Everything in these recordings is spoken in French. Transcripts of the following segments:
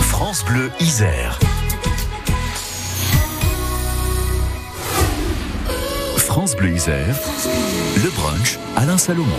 France Bleu Isère. France Bleu Isère, le brunch Alain Salomon.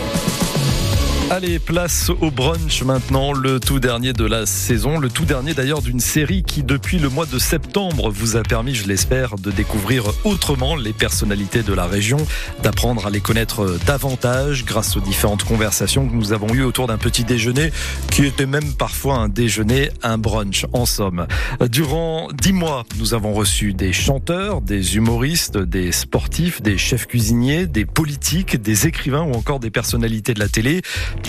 Allez, place au brunch maintenant, le tout dernier de la saison, le tout dernier d'ailleurs d'une série qui depuis le mois de septembre vous a permis, je l'espère, de découvrir autrement les personnalités de la région, d'apprendre à les connaître davantage grâce aux différentes conversations que nous avons eues autour d'un petit déjeuner qui était même parfois un déjeuner, un brunch en somme. Durant dix mois, nous avons reçu des chanteurs, des humoristes, des sportifs, des chefs cuisiniers, des politiques, des écrivains ou encore des personnalités de la télé.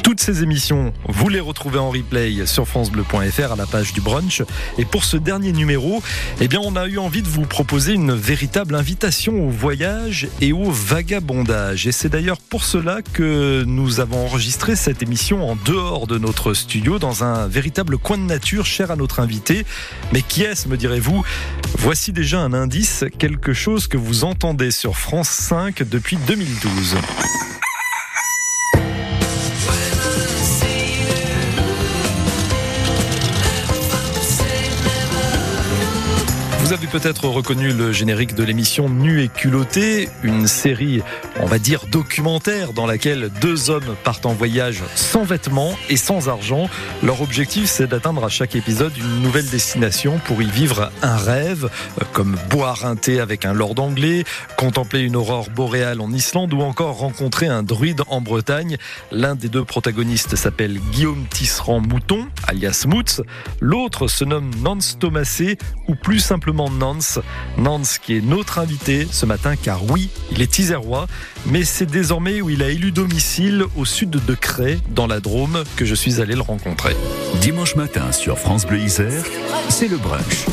Toutes ces émissions, vous les retrouvez en replay sur francebleu.fr à la page du brunch. Et pour ce dernier numéro, eh bien, on a eu envie de vous proposer une véritable invitation au voyage et au vagabondage. Et c'est d'ailleurs pour cela que nous avons enregistré cette émission en dehors de notre studio, dans un véritable coin de nature cher à notre invité. Mais qui est-ce, me direz-vous? Voici déjà un indice, quelque chose que vous entendez sur France 5 depuis 2012. Vous avez peut-être reconnu le générique de l'émission Nu et culotté, une série, on va dire, documentaire dans laquelle deux hommes partent en voyage sans vêtements et sans argent. Leur objectif, c'est d'atteindre à chaque épisode une nouvelle destination pour y vivre un rêve, comme boire un thé avec un lord anglais, contempler une aurore boréale en Islande ou encore rencontrer un druide en Bretagne. L'un des deux protagonistes s'appelle Guillaume Tisserand Mouton, alias Moots. L'autre se nomme Nance Thomasé, ou plus simplement Nance. Nance qui est notre invité ce matin car oui, il est isérois, mais c'est désormais où il a élu domicile au sud de Cray, dans la Drôme, que je suis allé le rencontrer. Dimanche matin sur France Bleu Isère, c'est le brunch.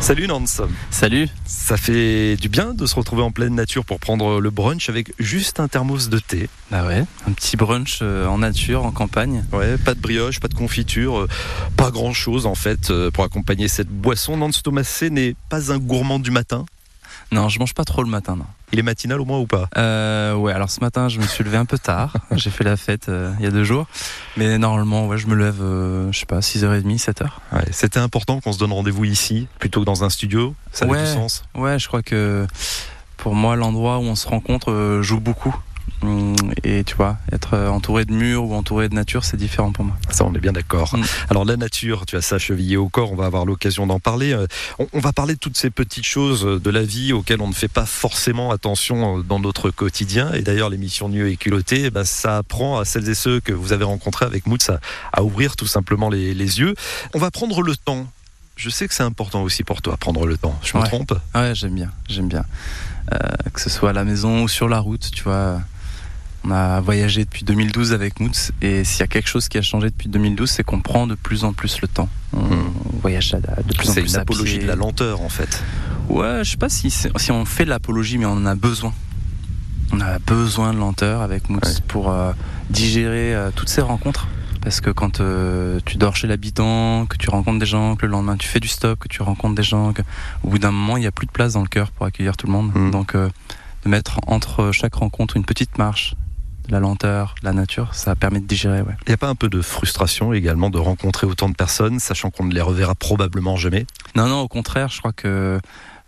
Salut Nance. Salut. Ça fait du bien de se retrouver en pleine nature pour prendre le brunch avec juste un thermos de thé. Bah ouais, un petit brunch euh, en nature, en campagne. Ouais, pas de brioche, pas de confiture, euh, pas grand chose en fait euh, pour accompagner cette boisson. Nance Thomasé n'est pas un gourmand du matin? Non, je mange pas trop le matin, non. Il est matinal au moins ou pas? Euh, Ouais, alors ce matin, je me suis levé un peu tard. J'ai fait la fête euh, il y a deux jours. Mais normalement, ouais, je me lève, euh, je sais pas, 6h30, 7h. Ouais, C'était important qu'on se donne rendez-vous ici plutôt que dans un studio? Ça a Ouais. du sens? Ouais, je crois que pour moi, l'endroit où on se rencontre euh, joue beaucoup. Hum, Et tu vois, être euh, entouré de murs ou entouré de nature, c'est différent pour moi. Ça, on est bien d'accord. Mm. Alors, la nature, tu as ça chevillé au corps, on va avoir l'occasion d'en parler. Euh, On, on va parler de toutes ces petites choses de la vie auxquelles on ne fait pas forcément attention euh, dans notre quotidien. Et d'ailleurs, l'émission Nu et culotté, eh ben, ça apprend à celles et ceux que vous avez rencontrés avec Moots à, à ouvrir tout simplement les, les yeux. On va prendre le temps. Je sais que c'est important aussi pour toi, prendre le temps. Je me Ouais. trompe? Ouais, j'aime bien, j'aime bien. Euh, que ce soit à la maison ou sur la route, tu vois. On a voyagé depuis 2012 avec Moots et s'il y a quelque chose qui a changé depuis 2012, c'est qu'on prend de plus en plus le temps. On, Hmm. voyage de plus en C'est plus une à apologie de la lenteur, en fait. Ouais, je sais pas si, c'est- si on fait de l'apologie, mais on en a besoin. On a besoin de lenteur avec Moots Ouais. pour euh, digérer euh, toutes ces rencontres. Parce que quand euh, tu dors chez l'habitant, que tu rencontres des gens, que le lendemain tu fais du stop, que tu rencontres des gens, que, au bout d'un moment il n'y a plus de place dans le cœur pour accueillir tout le monde. Mm. Donc de mettre entre chaque rencontre une petite marche, la lenteur, la nature, ça permet de digérer. Ouais. Il n'y a pas un peu de frustration également de rencontrer autant de personnes, sachant qu'on ne les reverra probablement jamais? Non, non, au contraire, je crois que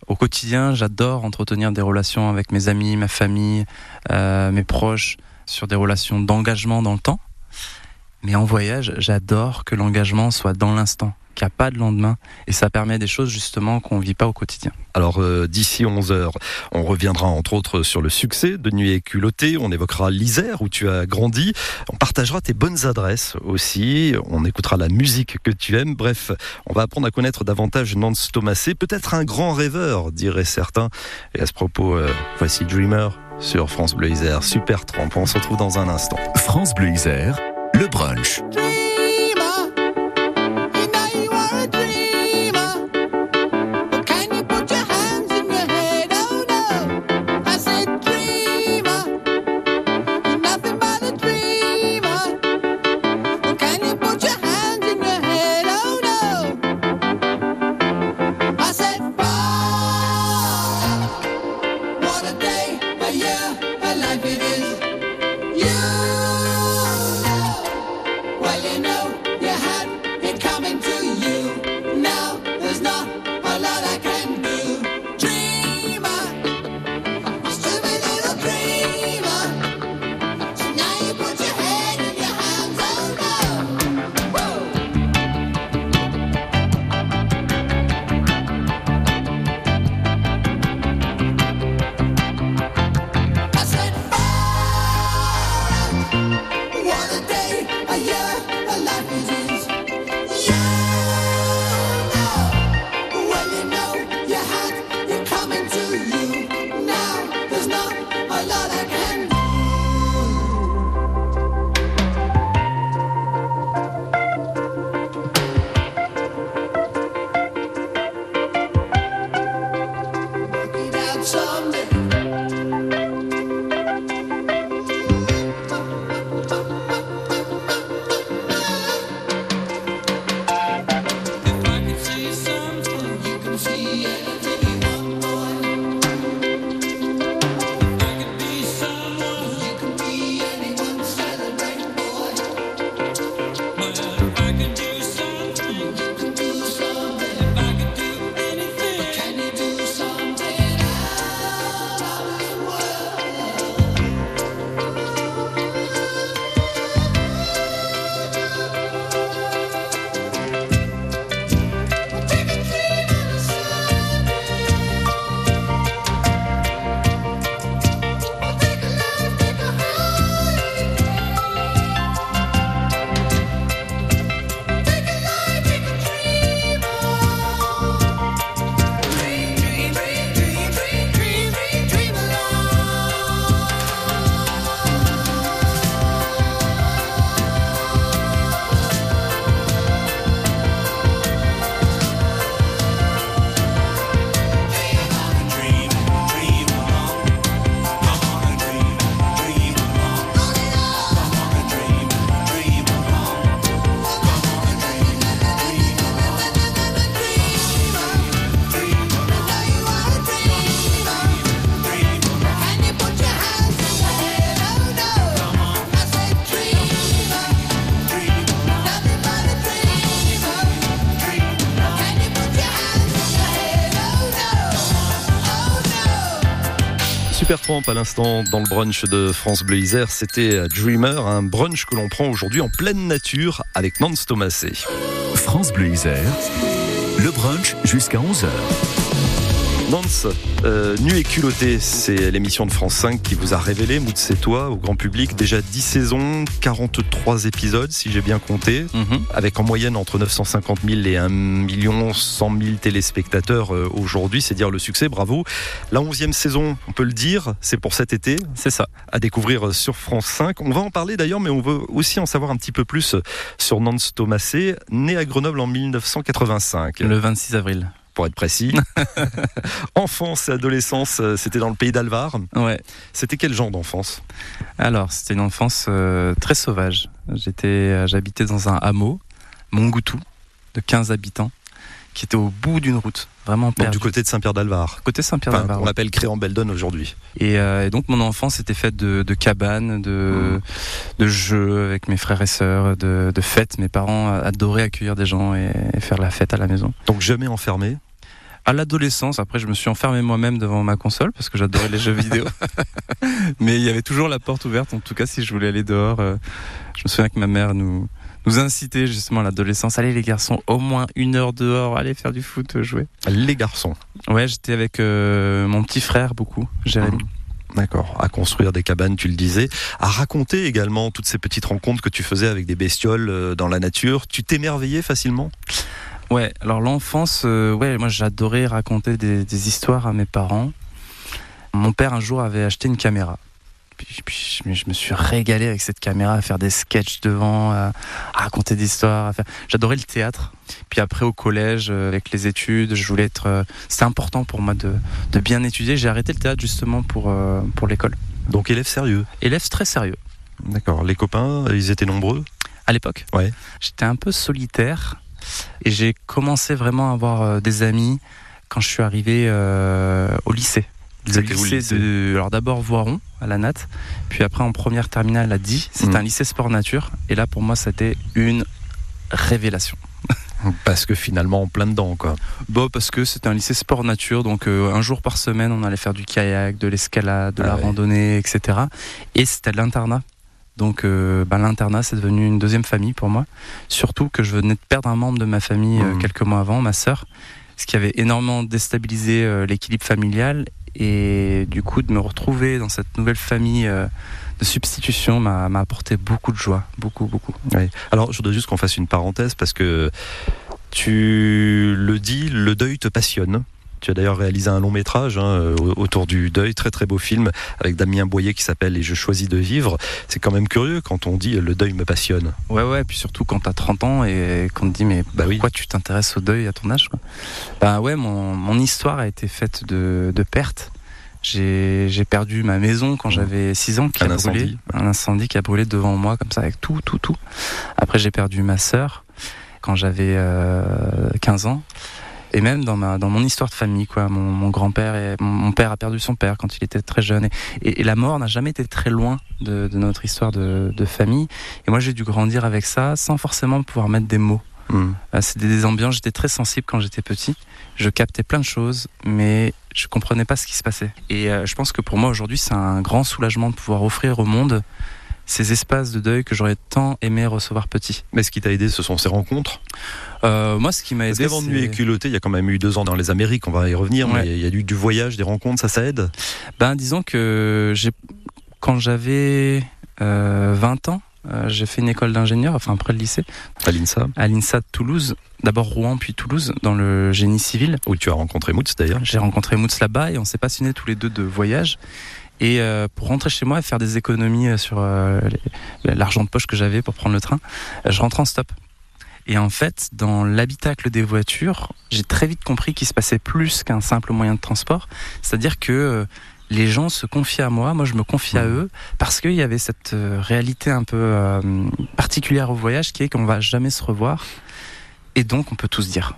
au quotidien, j'adore entretenir des relations avec mes amis, ma famille, euh, mes proches, sur des relations d'engagement dans le temps. Mais en voyage, j'adore que l'engagement soit dans l'instant, qu'il n'y a pas de lendemain, et ça permet des choses justement qu'on ne vit pas au quotidien. Alors euh, d'ici 11 heures, on reviendra entre autres sur le succès de Nuit et culotté, on évoquera l'Isère où tu as grandi, on partagera tes bonnes adresses aussi, on écoutera la musique que tu aimes, bref, on va apprendre à connaître davantage Nance Thomasé, peut-être un grand rêveur, diraient certains. Et à ce propos, euh, voici Dreamer sur France Bleu Isère, super trempe, on se retrouve dans un instant. France Bleu Isère, le brunch. À l'instant dans le brunch de France Bleu Isère, c'était Dreamer, un brunch que l'on prend aujourd'hui en pleine nature avec Nance Thomasé. France Bleu Isère, le brunch jusqu'à 11h. Nance, euh, Nu et culotté, c'est l'émission de France 5 qui vous a révélé, Mout c'est toi, au grand public, déjà 10 saisons, 43 épisodes si j'ai bien compté, Mhm. avec en moyenne entre 950 000 et 1 million 100 000 téléspectateurs euh, aujourd'hui, c'est dire le succès, bravo. La 11e saison, on peut le dire, c'est pour cet été, C'est ça. à découvrir sur France 5. On va en parler d'ailleurs, mais on veut aussi en savoir un petit peu plus sur Nance Thomasé, né à Grenoble en 1985, Le 26 avril. Pour être précis. enfance et adolescence, euh, c'était dans le pays d'Alvar. Ouais. C'était quel genre d'enfance? Alors, c'était une enfance euh, très sauvage. J'étais, euh, j'habitais dans un hameau, Montgoutou, de 15 habitants, qui était au bout d'une route, vraiment Donc, perdu. du côté de Saint-Pierre-d'Alvar. côté Saint-Pierre Enfin, d'Alvar. on l'appelle Créan-Beldon aujourd'hui. Et, euh, et donc mon enfance était faite de, de cabanes, de, de jeux avec mes frères et sœurs, de, de fêtes. Mes parents adoraient accueillir des gens et, et faire la fête à la maison. Donc jamais enfermé. À l'adolescence, après je me suis enfermé moi-même devant ma console parce que j'adorais les jeux vidéo. Mais il y avait toujours la porte ouverte. En tout cas, si je voulais aller dehors, euh, je me souviens que ma mère nous nous incitait justement à l'adolescence. Allez les garçons, au moins une heure dehors, allez faire du foot, jouer. Les garçons. Ouais, j'étais avec euh, mon petit frère beaucoup, Jérémy. D'accord. À construire des cabanes, tu le disais. À raconter également toutes ces petites rencontres que tu faisais avec des bestioles euh, dans la nature. Tu t'émerveillais facilement? Ouais, alors l'enfance, euh, ouais, moi j'adorais raconter des, des histoires à mes parents. Mon père un jour avait acheté une caméra. Je, me- suis régalé avec cette caméra à faire des sketchs devant, à, raconter des histoires. faire- J'adorais le théâtre. Puis après au collège, euh, avec les études, je voulais être. euh, C'était important pour moi de, de bien étudier. J'ai arrêté le théâtre justement pour, euh, pour l'école. Donc élève sérieux. Élève très sérieux. D'accord. Les copains, ils étaient nombreux? À l'époque, Ouais. j'étais un peu solitaire et j'ai commencé vraiment à avoir des amis quand je suis arrivé euh, au lycée. Le lycée lycée de, alors d'abord Voiron à la Nat, puis après en première terminale à Die. C'était Mhm. un lycée sport nature, et là pour moi c'était une révélation. Parce que finalement, en plein dedans, quoi. Bon, parce que c'était un lycée sport nature, donc euh, un jour par semaine, on allait faire du kayak, de l'escalade, de Ah la ouais. randonnée, etc. Et c'était de l'internat. Donc euh, bah, l'internat, c'est devenu une deuxième famille pour moi. Surtout que je venais de perdre un membre de ma famille euh, Mhm. quelques mois avant, ma sœur, ce qui avait énormément déstabilisé l'équilibre familial. Et du coup, de me retrouver dans cette nouvelle famille euh, de substitution m'a apporté beaucoup de joie, beaucoup, beaucoup. Ouais. Alors, je voudrais juste qu'on fasse une parenthèse parce que tu le dis, le deuil te passionne. Tu as d'ailleurs réalisé un long métrage hein, euh, autour du deuil, très très beau film avec Damien Boyer qui s'appelle Et je choisis de vivre. C'est quand même curieux quand on dit le deuil me passionne. Ouais, ouais, puis surtout quand t'as 30 ans et qu'on te dit, mais Bah oui. pourquoi tu t'intéresses au deuil à ton âge quoi? Bah ouais, mon, mon histoire a été faite de, de pertes. J'ai perdu ma maison quand j'avais 6 ans, qui Un a brûlé. incendie. Un incendie qui a brûlé devant moi, comme ça, avec tout, tout, tout. Après, j'ai perdu ma sœur quand j'avais euh, 15 ans. Et même dans, ma, dans mon histoire de famille, quoi. Mon, mon grand-père et mon, mon père a perdu son père quand il était très jeune. Et, et- et la mort n'a jamais été très loin de, de notre histoire de, de famille. Et moi, j'ai dû grandir avec ça sans forcément pouvoir mettre des mots. Hmm. Euh, C'était des ambiances, j'étais très sensible quand j'étais petit. Je captais plein de choses, mais je comprenais pas ce qui se passait. Et euh, je pense que pour moi aujourd'hui, c'est un grand soulagement de pouvoir offrir au monde ces espaces de deuil que j'aurais tant aimé recevoir petit. Mais ce qui t'a aidé, ce sont ces rencontres? Euh, moi, ce qui m'a Parce aidé, nuit et culotté, il y a quand même eu deux ans dans les Amériques, on va y revenir, Ouais. mais il y a eu du voyage, des rencontres, ça, ça aide? Ben, disons que quand j'avais euh, 20 ans, euh, j'ai fait une école d'ingénieur, enfin après le lycée, à l'INSA, à l'INSA de Toulouse. D'abord Rouen, puis Toulouse, dans le génie civil. où tu as rencontré Moutz d'ailleurs. J'ai rencontré Moots là-bas et on s'est passionnés tous les deux de voyage. Et euh, pour rentrer chez moi et faire des économies euh, sur euh, l'argent de poche que j'avais pour prendre le train, euh, je rentre en stop. Et en fait, dans l'habitacle des voitures, j'ai très vite compris qu'il se passait plus qu'un simple moyen de transport. C'est-à-dire que euh, les gens se confiaient à moi, moi je me confiais à Mhm. eux, parce qu'il y avait cette euh, réalité un peu euh, particulière au voyage qui est qu'on va jamais se revoir. Et donc on peut tout se dire.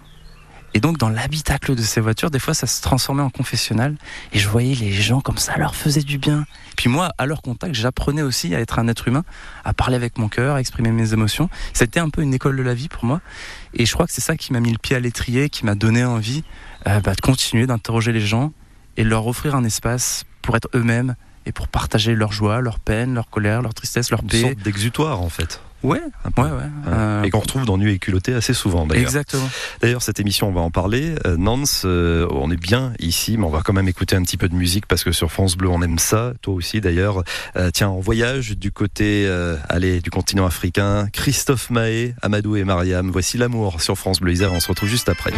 Et donc, dans l'habitacle de ces voitures, des fois, ça se transformait en confessionnal. Et je voyais les gens comme ça, leur faisait du bien. Puis moi, à leur contact, j'apprenais aussi à être un être humain, à parler avec mon cœur, à exprimer mes émotions. C'était un peu une école de la vie pour moi. Et je crois que c'est ça qui m'a mis le pied à l'étrier, qui m'a donné envie euh, bah, de continuer d'interroger les gens et leur offrir un espace pour être eux-mêmes et pour partager leur joie, leur peine, leur colère, leur tristesse, leur Une paix. sorte d'exutoire en fait. Ouais, ouais, ouais. Euh, Et qu'on retrouve dans Nu et culotté assez souvent d'ailleurs. exactement. D'ailleurs, cette émission, on va en parler. Euh, Nance, euh, on est bien ici, mais on va quand même écouter un petit peu de musique parce que sur France Bleu, on aime ça. Toi aussi, d'ailleurs. Euh, tiens, en voyage du côté, allez, du continent africain, Christophe Mahé, Amadou et Mariam. Voici l'amour sur France Bleu Isère. On se retrouve juste après.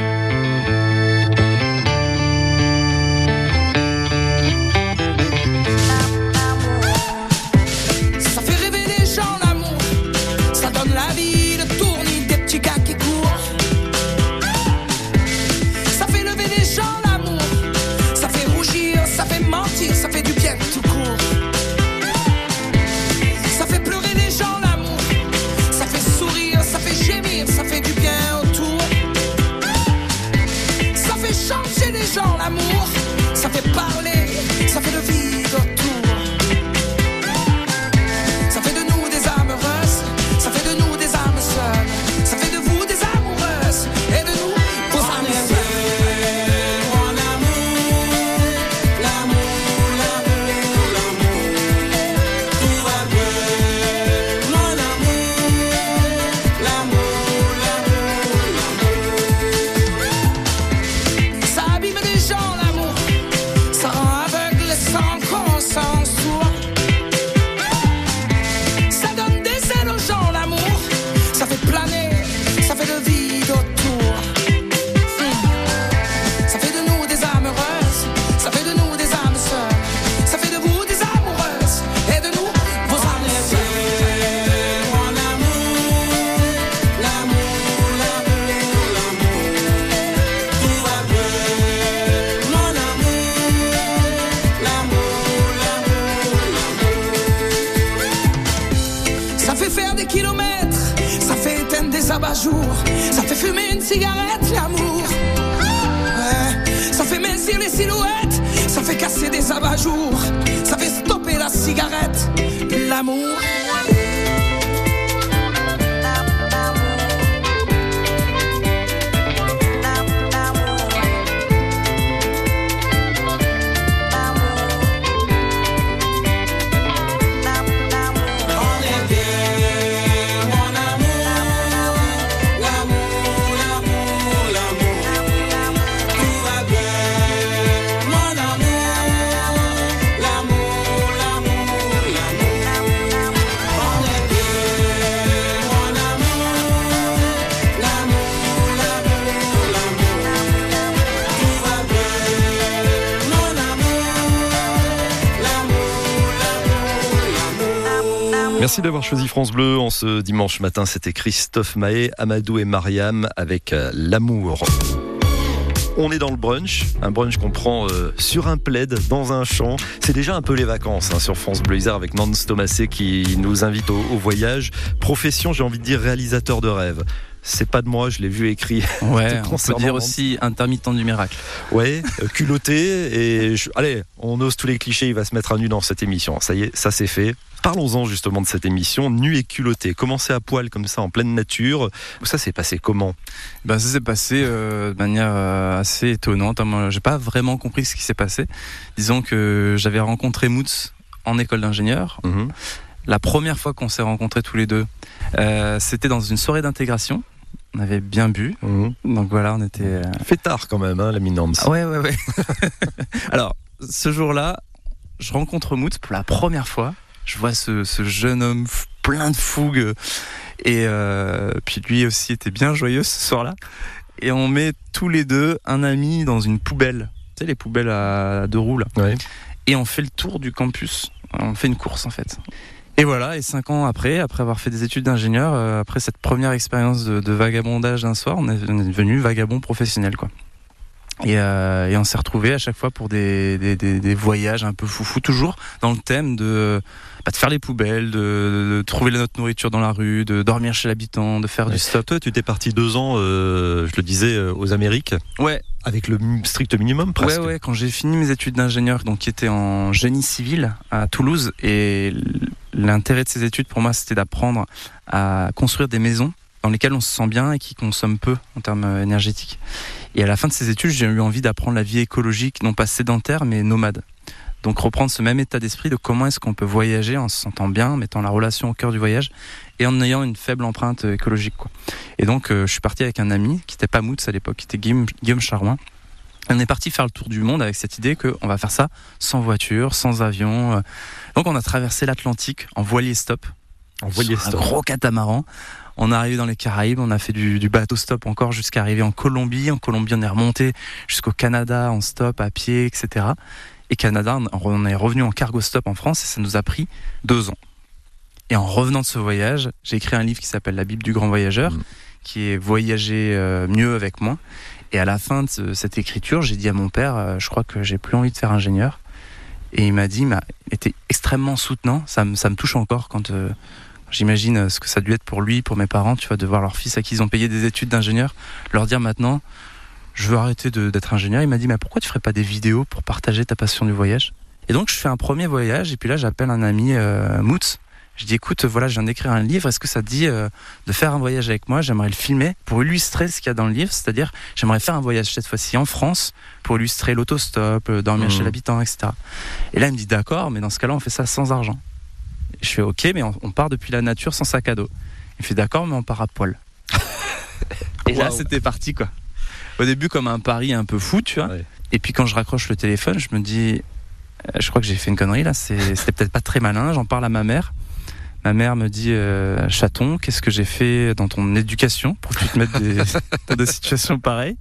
Merci d'avoir choisi France Bleu. En ce dimanche matin, c'était Christophe Mahé, Amadou et Mariam avec euh, L'amour. On est dans le brunch, un brunch qu'on prend euh, sur un plaid, dans un champ. C'est déjà un peu les vacances hein, sur France Bleu Isère avec Nance Thomasé qui nous invite au, au voyage. Profession, j'ai envie de dire réalisateur de rêve. C'est pas de moi, je l'ai vu écrit. Ouais, on peut dire aussi intermittent du miracle. Ouais, euh, culotté. Et je- allez, on ose tous les clichés. Il va se mettre à nu dans cette émission. Ça y est, ça c'est fait. Parlons-en justement de cette émission, nu et culotté. Commencer à poil comme ça en pleine nature. Ça s'est passé comment? Ben, ça s'est passé euh, de manière euh, assez étonnante. Moi, j'ai pas vraiment compris ce qui s'est passé. Disons que j'avais rencontré Moots en école d'ingénieur. Mhm. La première fois qu'on s'est rencontrés tous les deux, euh, c'était dans une soirée d'intégration. On avait bien bu. Mhm. Donc voilà, on était. euh, Fait tard quand même, hein, la Nance. Ah ouais, ouais, ouais. Alors, ce jour-là, je rencontre Moots pour la première fois. Je vois ce, ce jeune homme plein de fougue. Et euh, puis lui aussi était bien joyeux ce soir-là. Et on met tous les deux un ami dans une poubelle. Tu sais, les poubelles à deux roues, là. Ouais. Et on fait le tour du campus. On fait une course, en fait. Et voilà, et cinq ans après, après avoir fait des études d'ingénieur, euh, après cette première expérience de, de vagabondage d'un soir, on est, on est devenu vagabond professionnel, quoi. Et, euh, et on s'est retrouvés à chaque fois pour des, des, des- des voyages un peu foufou, toujours dans le thème de, de faire les poubelles, de, de trouver notre nourriture dans la rue, de dormir chez l'habitant, de faire Ouais. du stop. Toi, tu t'es parti deux ans, euh, je le disais, euh, aux Amériques, Ouais, avec le strict minimum presque. Ouais, ouais, quand j'ai fini mes études d'ingénieur, donc qui étaient en génie civil à Toulouse, et l'intérêt de ces études pour moi, c'était d'apprendre à construire des maisons dans lesquelles on se sent bien et qui consomment peu en termes euh, énergétiques. Et à la fin de ces études, j'ai eu envie d'apprendre la vie écologique, non pas sédentaire, mais nomade. Donc reprendre ce même état d'esprit de comment est-ce qu'on peut voyager en se sentant bien, en mettant la relation au cœur du voyage et en ayant une faible empreinte euh, écologique. Quoi. Et donc euh, je suis parti avec un ami qui n'était pas Moots à l'époque, qui était Guillaume, Guillaume Charouin. On est parti faire le tour du monde avec cette idée qu'on va faire ça sans voiture, sans avion. euh. Donc on a traversé l'Atlantique en voilier stop, En voilier sur un stop. gros catamaran. On est arrivé dans les Caraïbes, on a fait du, du bateau stop encore jusqu'à arriver en Colombie. En Colombie, on est remonté jusqu'au Canada en stop, à pied, etc. Et Canada, on- est revenu en cargo stop en France et ça nous a pris deux ans. Et en revenant de ce voyage, j'ai écrit un livre qui s'appelle La Bible du grand voyageur, Mm. qui est Voyager euh, mieux avec moins. Et à la fin de ce- cette écriture, j'ai dit à mon père, euh, je crois que j'ai plus envie de faire ingénieur. Et il m'a dit, il m'a été extrêmement soutenant. Ça me, ça me touche encore quand euh, j'imagine ce que ça a dû être pour lui, pour mes parents, tu vois, de voir leur fils à qui ils ont payé des études d'ingénieur, leur dire maintenant, je veux arrêter d'être ingénieur. Il m'a dit, mais pourquoi tu ferais pas des vidéos pour partager ta passion du voyage? Et donc, je fais un premier voyage, et puis là, j'appelle un ami, euh, Moots. Je dis, écoute, voilà, je viens d'écrire un livre, est-ce que ça te dit euh, de faire un voyage avec moi? J'aimerais le filmer pour illustrer ce qu'il y a dans le livre, c'est-à-dire, j'aimerais faire un voyage cette fois-ci en France pour illustrer l'autostop, euh, dormir chez l'habitant, etc. Et là, il me dit, d'accord, mais dans ce cas-là, on fait ça sans argent. Je fais, ok, mais on, on part depuis la nature sans sac à dos. Il fait, d'accord, mais on part à poil. Et là, c'était parti, quoi. Au début, comme un pari un peu fou, tu vois. Ouais. Et puis, quand je raccroche le téléphone, je me dis, euh, je crois que j'ai fait une connerie là, c'était peut-être pas très malin. J'en parle à ma mère. Ma mère me dit euh, Chaton, qu'est-ce que j'ai fait dans ton éducation pour que tu te mettes des- dans des situations pareilles?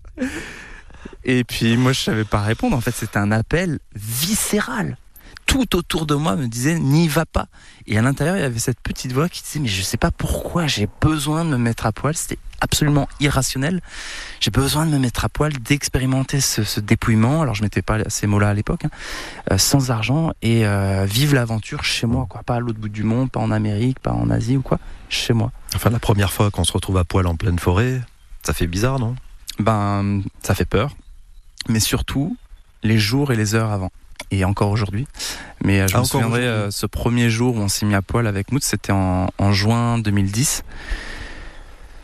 Et puis moi je savais pas répondre. En fait, c'était un appel viscéral. Tout autour de moi me disait n'y va pas. Et à l'intérieur, il y avait cette petite voix qui disait mais je sais pas pourquoi j'ai besoin de me mettre à poil. C'était absolument irrationnel. J'ai besoin de me mettre à poil, d'expérimenter ce, ce dépouillement. Alors je mettais pas ces mots-là à l'époque, hein, euh, sans argent et euh, vivre l'aventure chez moi, quoi. Pas à l'autre bout du monde, pas en Amérique, pas en Asie ou quoi, chez moi. Enfin, la première fois qu'on se retrouve à poil en pleine forêt, ça fait bizarre, non? Ben ça fait peur, mais surtout les jours et les heures avant. Et encore aujourd'hui. Mais euh, je Ah, me souviendrai, euh, ce premier jour où on s'est mis à poil avec Mout, c'était en, en juin 2010.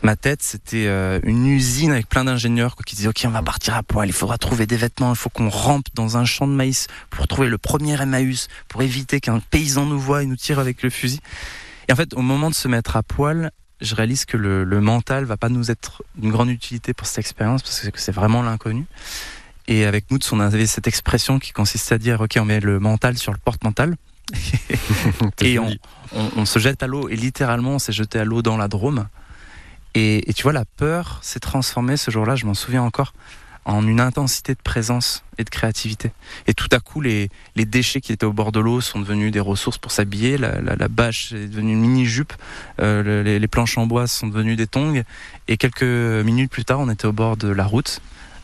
Ma tête, c'était euh, une usine avec plein d'ingénieurs qui disaient Ok, on va partir à poil, il faudra trouver des vêtements, il faut qu'on rampe dans un champ de maïs pour trouver le premier Emmaüs, pour éviter qu'un paysan nous voie et nous tire avec le fusil. Et en fait, au moment de se mettre à poil, je réalise que le, le mental va pas nous être d'une grande utilité pour cette expérience parce que c'est vraiment l'inconnu. Et avec Moots, on avait cette expression qui consistait à dire Ok, on met le mental sur le porte-mental. et on, on- on se jette à l'eau. Et littéralement, on s'est jeté à l'eau dans la Drôme. Et, et tu vois, la peur s'est transformée ce jour-là, je m'en souviens encore, en une intensité de présence et de créativité. Et tout à coup, les, les déchets qui étaient au bord de l'eau sont devenus des ressources pour s'habiller. La, la, la bâche est devenue une mini-jupe. Euh, le- les, les planches en bois sont devenues des tongs. Et quelques minutes plus tard, on était au bord de la route,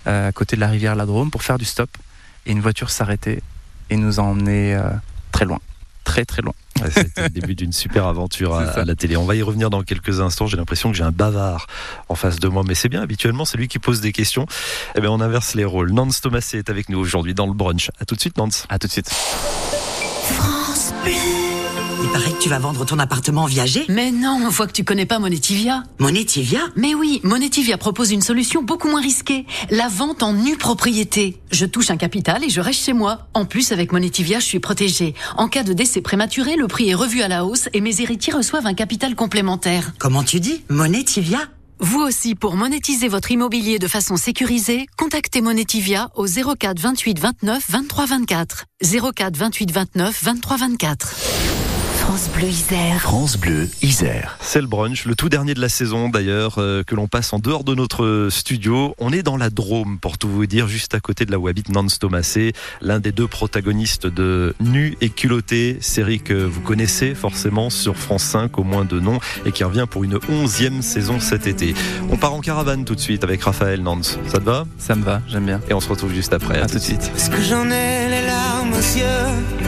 à côté de la rivière La Drôme, pour faire du stop. Et une voiture s'arrêtait et nous a emmenés euh, très loin. Très, très loin. Ouais, C'était le début d'une super aventure à la télé. On va y revenir dans quelques instants. J'ai l'impression que j'ai un bavard en face de moi, mais c'est bien. Habituellement, c'est lui qui pose des questions. Eh bien, on inverse les rôles. Nance Thomasé est avec nous aujourd'hui dans le brunch. À tout de suite, Nance. À tout de suite. France Bleu. Il paraît que tu vas vendre ton appartement en viager. Mais non, on voit que tu connais pas Monetivia. Monetivia Mais oui, Monetivia propose une solution beaucoup moins risquée. La vente en nue propriété. Je touche un capital et je reste chez moi. En plus, avec Monetivia, je suis protégée. En cas de décès prématuré, le prix est revu à la hausse et mes héritiers reçoivent un capital complémentaire. Comment tu dis? Monetivia Vous aussi, pour monétiser votre immobilier de façon sécurisée, contactez Monetivia au 04 28 29 23 24. 04 28 29 23 24. France Bleu Isère. France Bleu, Isère. C'est le brunch, le tout dernier de la saison d'ailleurs, euh, que l'on passe en dehors de notre studio. On est dans la Drôme, pour tout vous dire, juste à côté de là où habite Nance Thomasé, l'un des deux protagonistes de Nu et culotté, série que vous connaissez forcément sur France 5 au moins de nom, et qui revient pour une onzième saison cet été. On part en caravane tout de suite avec Raphaël Nance. Ça te va? Ça me va, j'aime bien. Et on se retrouve juste après. À tout de suite. Est-ce que j'en ai les larmes aux yeux?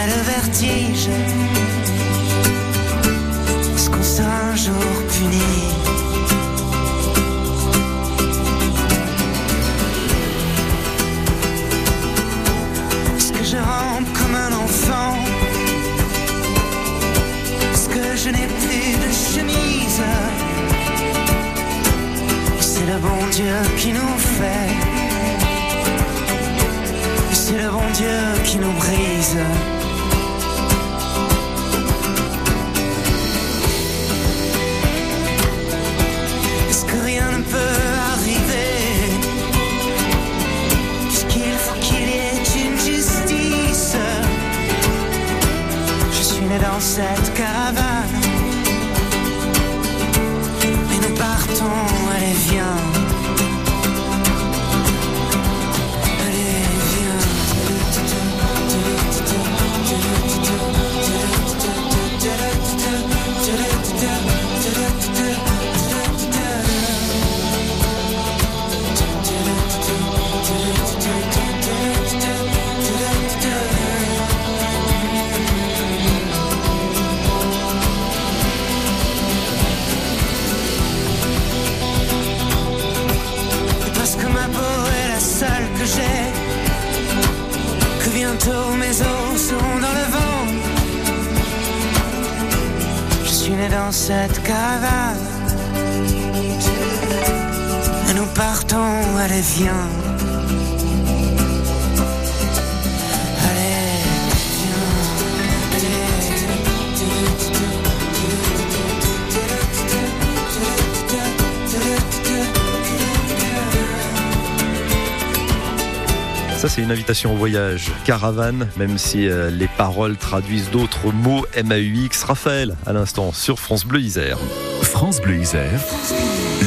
A le vertige c'est une invitation au voyage. Caravane, même si euh, les paroles traduisent d'autres mots. MAUX. Raphaël, à l'instant, sur France Bleu Isère. France Bleu, Isère.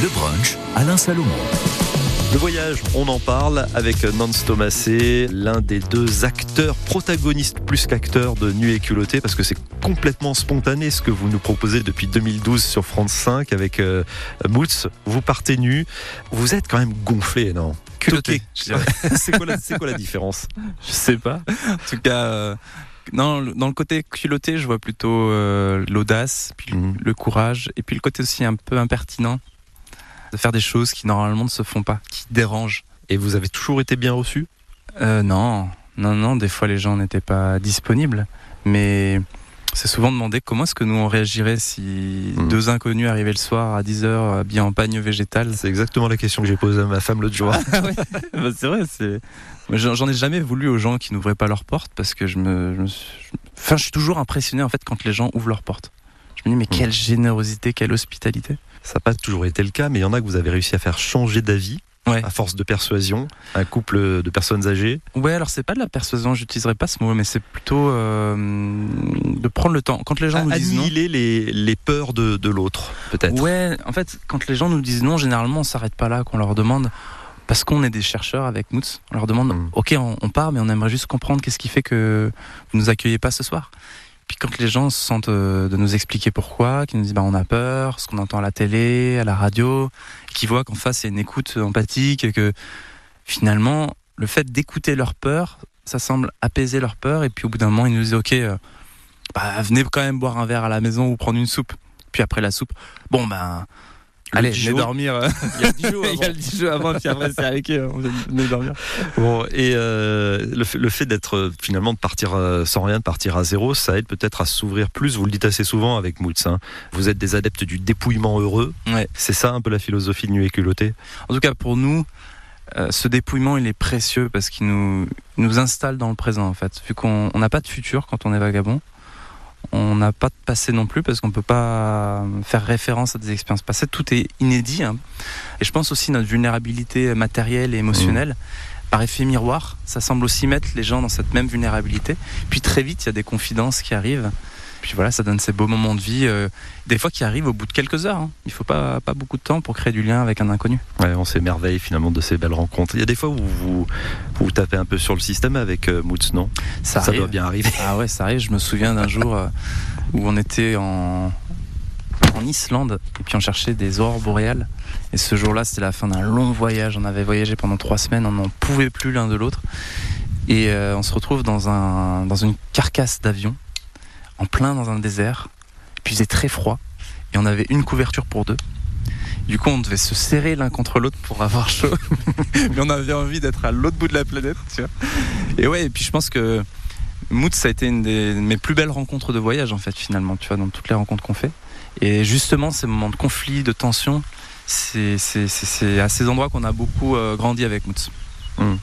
Le brunch, Alain Salomon. Le voyage, on en parle avec Nance Thomasé, l'un des deux acteurs protagonistes plus qu'acteurs de Nu et culotté, parce que c'est complètement spontané ce que vous nous proposez depuis 2012 sur France 5 avec euh, Moots. Vous partez nu, vous êtes quand même gonflé, non? Culotté. C'est quoi, la- c'est quoi la différence? Je sais pas. En tout cas, euh, non, dans le côté culotté, je vois plutôt euh, l'audace, puis le- Mhm. le courage, et puis le côté aussi un peu impertinent de faire des choses qui normalement ne se font pas, qui dérangent. Et vous avez toujours été bien reçu? Euh, non, non, non, des fois les gens n'étaient pas disponibles, mais c'est souvent demandé comment est-ce que nous on réagirait si Mhm. deux inconnus arrivaient le soir à 10h habillés en pagne végétal. C'est exactement la question que j'ai posée à ma femme l'autre jour. Bah, c'est vrai, c'est. J'en ai jamais voulu aux gens qui n'ouvraient pas leurs portes parce que je me, je me suis- Enfin, je suis toujours impressionné en fait quand les gens ouvrent leurs portes. Je me dis mais quelle générosité, quelle hospitalité. Ça n'a pas toujours été le cas, mais il y en a que vous avez réussi à faire changer d'avis Ouais. à force de persuasion. Un couple de personnes âgées. Ouais, alors c'est pas de la persuasion, j'utiliserai pas ce mot, mais c'est plutôt euh, de prendre le temps. Quand les gens nous disent non. Les, les peurs de, de l'autre, peut-être. Ouais, en fait, quand les gens nous disent non, généralement on s'arrête pas là, qu'on leur demande. Parce qu'on est des chercheurs avec Moots, on leur demande Mm. Ok, on, on part, mais on aimerait juste comprendre qu'est-ce qui fait que vous nous accueillez pas ce soir. Puis quand les gens se sentent euh, de nous expliquer pourquoi, qu'ils nous disent bah, on a peur, ce qu'on entend à la télé, à la radio, qu'ils voient qu'en face a une écoute empathique, et que finalement le fait d'écouter leur peur, ça semble apaiser leur peur, et puis au bout d'un moment ils nous disent ok, euh, bah, venez quand même boire un verre à la maison ou prendre une soupe. Puis après la soupe, bon ben. Allez, Dijon. venez dormir. euh, Il y a dix jours Il y a avant. le avant, puis après c'est avec eux, on dormir. Bon, et euh, le fait, le fait d'être euh, finalement de partir sans rien, de partir à zéro, ça aide peut-être à s'ouvrir plus. Vous le dites assez souvent avec Moots. hein. Vous êtes des adeptes du dépouillement heureux. Ouais. C'est ça un peu la philosophie de Nu et culotté. En tout cas, pour nous, euh, ce dépouillement, il est précieux parce qu'il nous, nous installe dans le présent, en fait. Vu qu'on on n'a pas de futur quand on est vagabond, on n'a pas de passé non plus parce qu'on peut pas faire référence à des expériences passées. Tout est inédit. hein. Et je pense aussi notre vulnérabilité matérielle et émotionnelle. Par effet miroir, ça semble aussi mettre les gens dans cette même vulnérabilité. Puis très vite, il y a des confidences qui arrivent. Puis voilà, ça donne ces beaux moments de vie, euh, des fois qui arrivent au bout de quelques heures. hein. Il faut pas, pas beaucoup de temps pour créer du lien avec un inconnu. Ouais, on s'émerveille finalement de ces belles rencontres. Il y a des fois où vous vous tapez un peu sur le système avec euh, Moots, non? Ça, doit bien arriver. Ah ouais, ça arrive. Je me souviens d'un jour euh, où on était en, en Islande et puis on cherchait des aurores boréales. Et ce jour-là, c'était la fin d'un long voyage. On avait voyagé pendant trois semaines, on n'en pouvait plus l'un de l'autre. Et euh, on se retrouve dans, un, dans une carcasse d'avion, en plein dans un désert. Puis il très froid et on avait une couverture pour deux. Du coup, on devait se serrer l'un contre l'autre pour avoir chaud. Mais on avait envie d'être à l'autre bout de la planète, tu vois. Et ouais, et puis je pense que Moots, ça a été une des mes plus belles rencontres de voyage, en fait, finalement, tu vois, dans toutes les rencontres qu'on fait. Et justement, ces moments de conflit, de tension, c'est à ces endroits qu'on a beaucoup euh, grandi avec Moots.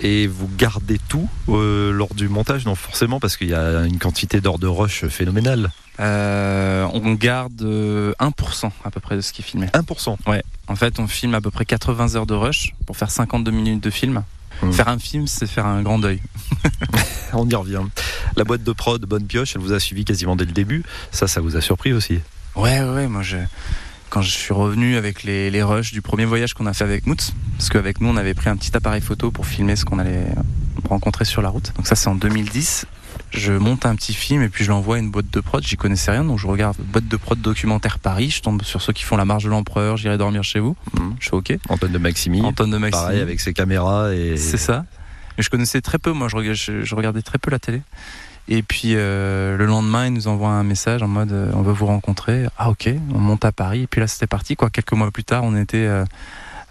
Et vous gardez tout euh, lors du montage, non forcément, parce qu'il y a une quantité d'heures de rush phénoménale. Euh, on garde euh, 1% à peu près de ce qui est filmé. 1%. En fait, on filme à peu près 80 heures de rush pour faire 52 minutes de film. Mhm. Faire un film, c'est faire un grand deuil. On y revient. La boîte de prod, bonne pioche, elle vous a suivi quasiment dès le début. Ça, ça vous a surpris aussi. Ouais, ouais, ouais, moi, je, quand je suis revenu avec les, les rushs du premier voyage qu'on a fait avec Moots, parce qu'avec nous, on avait pris un petit appareil photo pour filmer ce qu'on allait rencontrer sur la route. Donc ça, c'est en 2010. Je monte un petit film et puis je l'envoie à une boîte de prod. J'y connaissais rien, donc je regarde boîte de prod documentaire Paris. Je tombe sur ceux qui font la marche de l'empereur. J'irai dormir chez vous. Mhm. Je suis ok. Antoine de Maximi, Antoine de Maxime. pareil avec ses caméras et C'est ça. Mais je connaissais très peu, moi je regardais, je, je regardais très peu la télé. Et puis euh, le lendemain, il nous envoie un message en mode euh, on veut vous rencontrer. Ah ok, on monte à Paris. Et puis là c'était parti. Quoi. Quelques mois plus tard, on était, euh,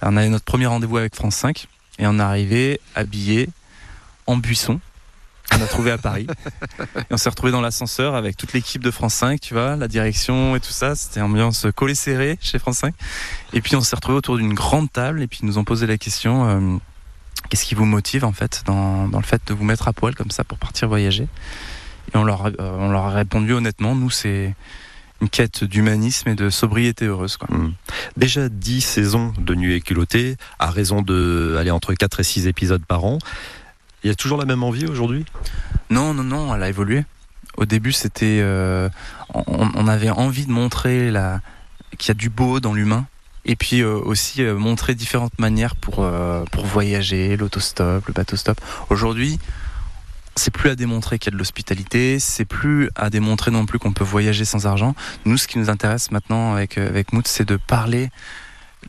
on avait notre premier rendez-vous avec France 5 et on est arrivé habillé en buisson. On a trouvé à Paris. et on s'est retrouvé dans l'ascenseur avec toute l'équipe de France 5, tu vois, la direction et tout ça. C'était ambiance collé serré chez France 5. Et puis on s'est retrouvé autour d'une grande table et puis ils nous ont posé la question. Qu'est-ce qui vous motive en fait dans, dans le fait de vous mettre à poil comme ça pour partir voyager? Et on leur, a- euh, on leur a répondu honnêtement, nous c'est une quête d'humanisme et de sobriété heureuse. Quoi. Hmm. Déjà 10 saisons de Nu et culotté, à raison de aller entre 4 et 6 épisodes par an. Il y a toujours la même envie aujourd'hui? Non, non, non, elle a évolué. Au début, c'était, euh, on, on avait envie de montrer la, qu'il y a du beau dans l'humain, Et puis euh, aussi euh, montrer différentes manières pour, euh, pour voyager, l'autostop, le bateau-stop. Aujourd'hui, c'est plus à démontrer qu'il y a de l'hospitalité, c'est plus à démontrer non plus qu'on peut voyager sans argent. Nous, ce qui nous intéresse maintenant avec, avec Mood, c'est de parler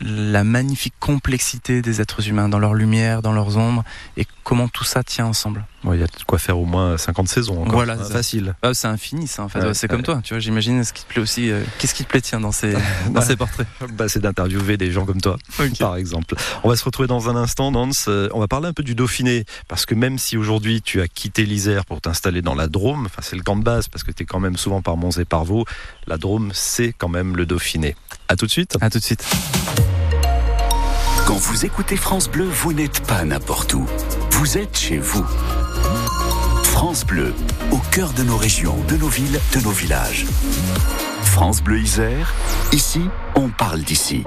la magnifique complexité des êtres humains dans leur lumière, dans leurs ombres, et comment tout ça tient ensemble. Ouais, Il y a de quoi faire au moins 50 saisons encore. Voilà, c'est facile. Ah, c'est infini ça en fait, Ouais, Ouais, c'est comme ouais. toi, tu vois, j'imagine ce qui te plaît aussi. euh, Qu'est-ce qui te plaît tiens dans ces, dans ces portraits Bah, c'est d'interviewer des gens comme toi, par exemple. On va se retrouver dans un instant, Nance. Euh, On va parler un peu du Dauphiné, parce que même si aujourd'hui tu as quitté l'Isère pour t'installer dans la Drôme, enfin c'est le camp de base, parce que tu es quand même souvent par Mons et par Vaux, la Drôme, c'est quand même le Dauphiné. À tout de suite. À tout de suite. Quand vous écoutez France Bleu, vous n'êtes pas n'importe où. Vous êtes chez vous. France Bleu, au cœur de nos régions, de nos villes, de nos villages. France Bleu Isère, ici, on parle d'ici.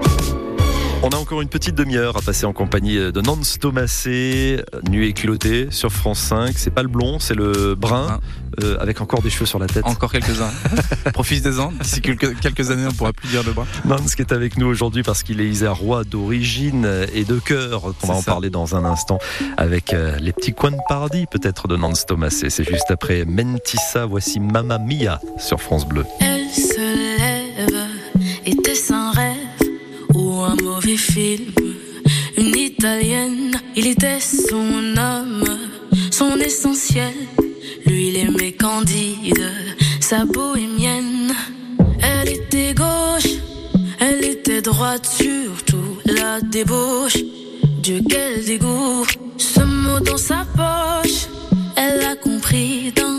On a encore une petite demi-heure à passer en compagnie de Nance Thomasé, nu et culotté sur France 5. C'est pas le blond, c'est le brun, euh, avec encore des cheveux sur la tête. Encore quelques-uns. Profitez-en. D'ici quelques, quelques années, on pourra plus dire le bras. Nance qui est avec nous aujourd'hui parce qu'il est isérois d'origine et de cœur. On va en ça. parler dans un instant avec euh, les petits coins de paradis peut-être de Nance Thomasé. C'est juste après Mentissa. Voici Mamma Mia sur France Bleu. Elle Une italienne, il était son âme, son essentiel. Lui, il aimait Candide, sa bohémienne. Elle était gauche, elle était droite, surtout la débauche. Dieu, quel dégoût, ce mot dans sa poche, elle a compris d'un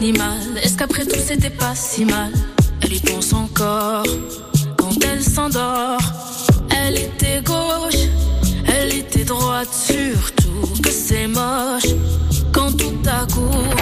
Est-ce qu'après tout c'était pas si mal? Elle y pense encore quand elle s'endort. Elle était gauche, elle était droite, surtout que c'est moche quand tout à coup.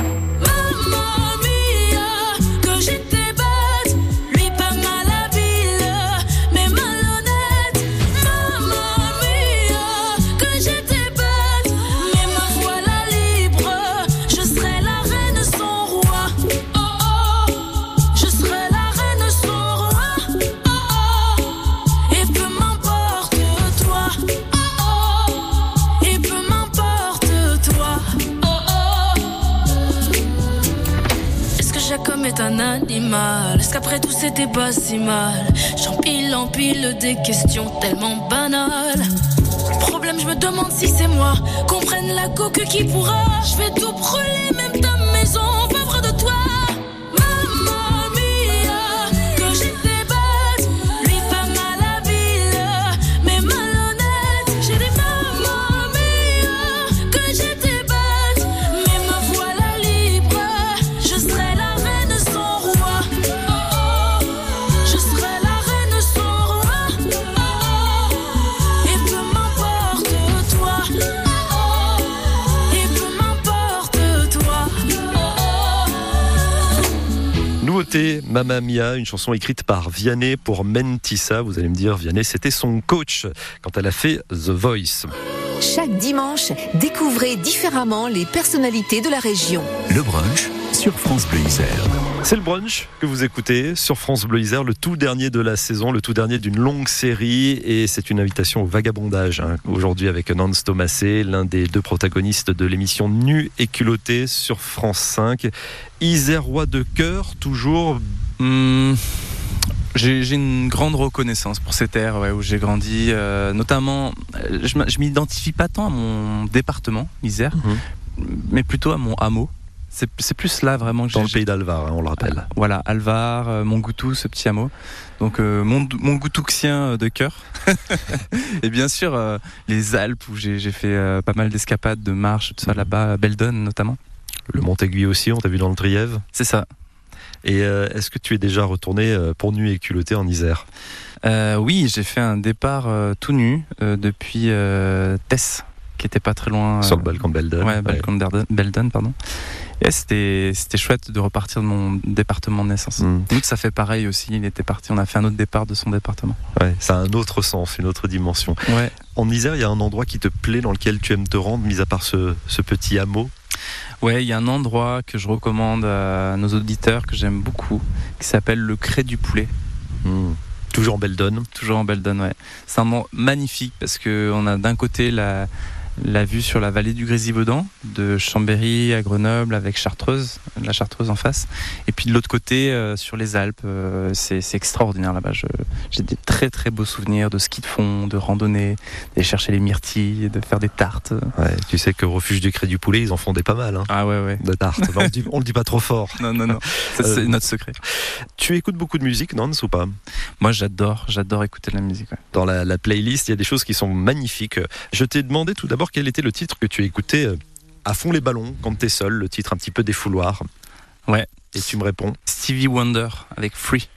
Homme est un animal Est-ce qu'après tout c'était pas si mal? J'empile, empile des questions tellement banales. Problème, je me demande si c'est moi. Comprenne la coque qui pourra. Je vais tout brûler, même Nouveauté, Mamma Mia, une chanson écrite par Vianney pour Mentissa. Vous allez me dire, Vianney, c'était son coach quand elle a fait The Voice. Chaque dimanche, découvrez différemment les personnalités de la région. Le brunch sur France Bleu Isère. C'est le brunch que vous écoutez sur France Bleu Isère, le tout dernier de la saison, le tout dernier d'une longue série. Et c'est une invitation au vagabondage. hein. Aujourd'hui avec Nance Thomasé, l'un des deux protagonistes de l'émission Nu et culotté sur France 5. Isérois de cœur, toujours? Hum, j'ai une grande reconnaissance pour ces terres ouais, où j'ai grandi. euh, notamment, euh, je je m'identifie pas tant à mon département, l'Isère, mais plutôt à mon hameau. C'est plus là vraiment que Dans j'ai- le pays d'Alvar, hein, on le rappelle. Voilà, Alvar, euh, Montgoutou, ce petit hameau. Donc euh, mon, mon goutouxien euh, de cœur. et bien sûr, euh, les Alpes où j'ai fait pas mal d'escapades, de marches, tout ça là-bas, à Beldon notamment. Le Mont-Aiguille aussi, on t'a vu dans le Trièvre? C'est ça. Et euh, est-ce que tu es déjà retourné euh, pour nu et culotté en Isère? Euh, oui, j'ai fait un départ tout nu depuis Tess, qui était pas très loin. Sur le balcon de Belden Ouais, balcon de Beldon- Beldon, pardon. Et c'était c'était chouette de repartir de mon département de naissance. Mm. Nous, ça fait pareil aussi. Il était parti. On a fait un autre départ de son département. Ouais, ça a un autre sens, une autre dimension. Ouais. En Isère, il y a un endroit qui te plaît, dans lequel tu aimes te rendre, mis à part ce, ce petit hameau? Ouais, il y a un endroit que je recommande à nos auditeurs que j'aime beaucoup, qui s'appelle le Cré du Poulet, Hmm. Toujours en Beldon. toujours en Beldon. Ouais. C'est un endroit magnifique parce que on a d'un côté la la vue sur la vallée du Grésivaudan, de Chambéry à Grenoble avec Chartreuse, la Chartreuse en face, et puis de l'autre côté euh, sur les Alpes, euh, c'est c'est extraordinaire là-bas. J'ai des très très beaux souvenirs de ski de fond, de randonnée, d'aller chercher les myrtilles, de faire des tartes. Ouais, tu sais qu'au refuge du Cré du Poulet, ils en font des pas mal, hein, Ah ouais ouais. de tartes. on, le dit, on le dit pas trop fort. Non non non, c'est Euh, notre secret. Tu écoutes beaucoup de musique, Nance, ou pas? Moi j'adore, j'adore écouter de la musique. ouais. Dans la, la playlist, il y a des choses qui sont magnifiques. Je t'ai demandé tout d'abord quel était le titre que tu écoutais euh, à fond les ballons quand t'es seul, le titre un petit peu défouloir. Ouais. Et tu me réponds. Stevie Wonder avec Free.